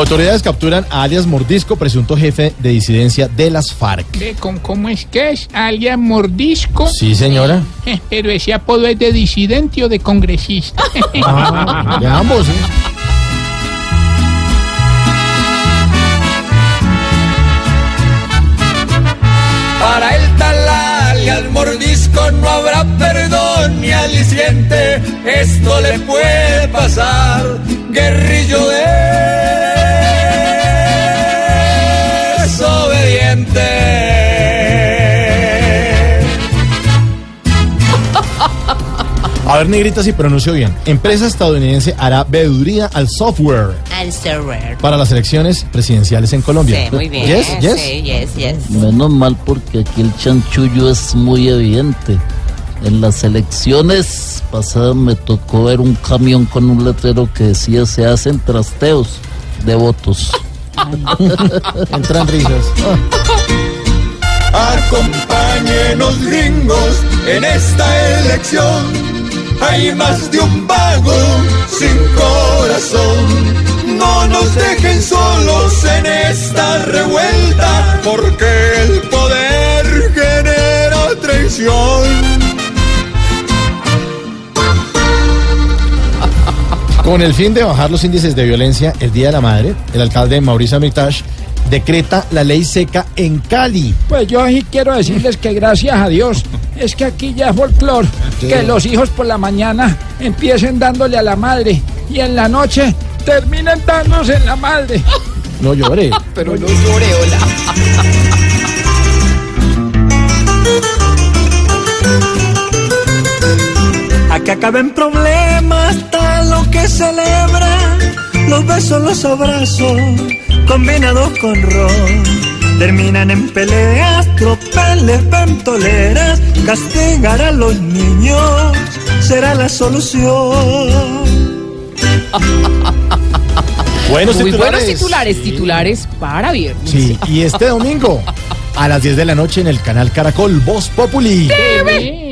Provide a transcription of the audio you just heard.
Autoridades capturan a alias Mordisco, presunto jefe de disidencia de las FARC. Ve, ¿Cómo, cómo es que es? ¿Alias Mordisco? Sí, señora. Eh, Pero ese apodo es de disidente o de congresista. Ah, de ambos, ¿sí? Para el talal y al mordisco no habrá perdón ni aliciente. Esto le puede pasar, guerrillo A ver, negrita, si pronuncio bien. Empresa estadounidense hará veeduría al software Al server. para las elecciones presidenciales en Colombia. Sí, muy bien. Yes, yes. Sí, yes, yes. Menos mal porque aquí el chanchullo es muy evidente. En las elecciones pasadas me tocó ver un camión con un letrero que decía se hacen trasteos de votos. Entran risas. Acompáñenos gringos en esta elección. Hay más de un vago sin corazón. No nos dejen solos en esta revuelta, porque el poder genera traición. Con el fin de bajar los índices de violencia el Día de la Madre, el alcalde Mauricio Amitash decreta la ley seca en Cali. Pues yo sí quiero decirles que gracias a Dios es que aquí ya es folclor que los hijos por la mañana empiecen dándole a la madre y en la noche terminen dándose en la madre. No llore. Pero no llore, hola. Acaben problemas, tal lo que celebra. Los besos, los abrazos, combinados con ron. Terminan en peleas, tropeles, ventoleras. Castigar a los niños será la solución. Buenos Muy buenos titulares. titulares, titulares para viernes. Sí, y este domingo a las 10 de la noche en el canal Caracol Voz Populi. TV.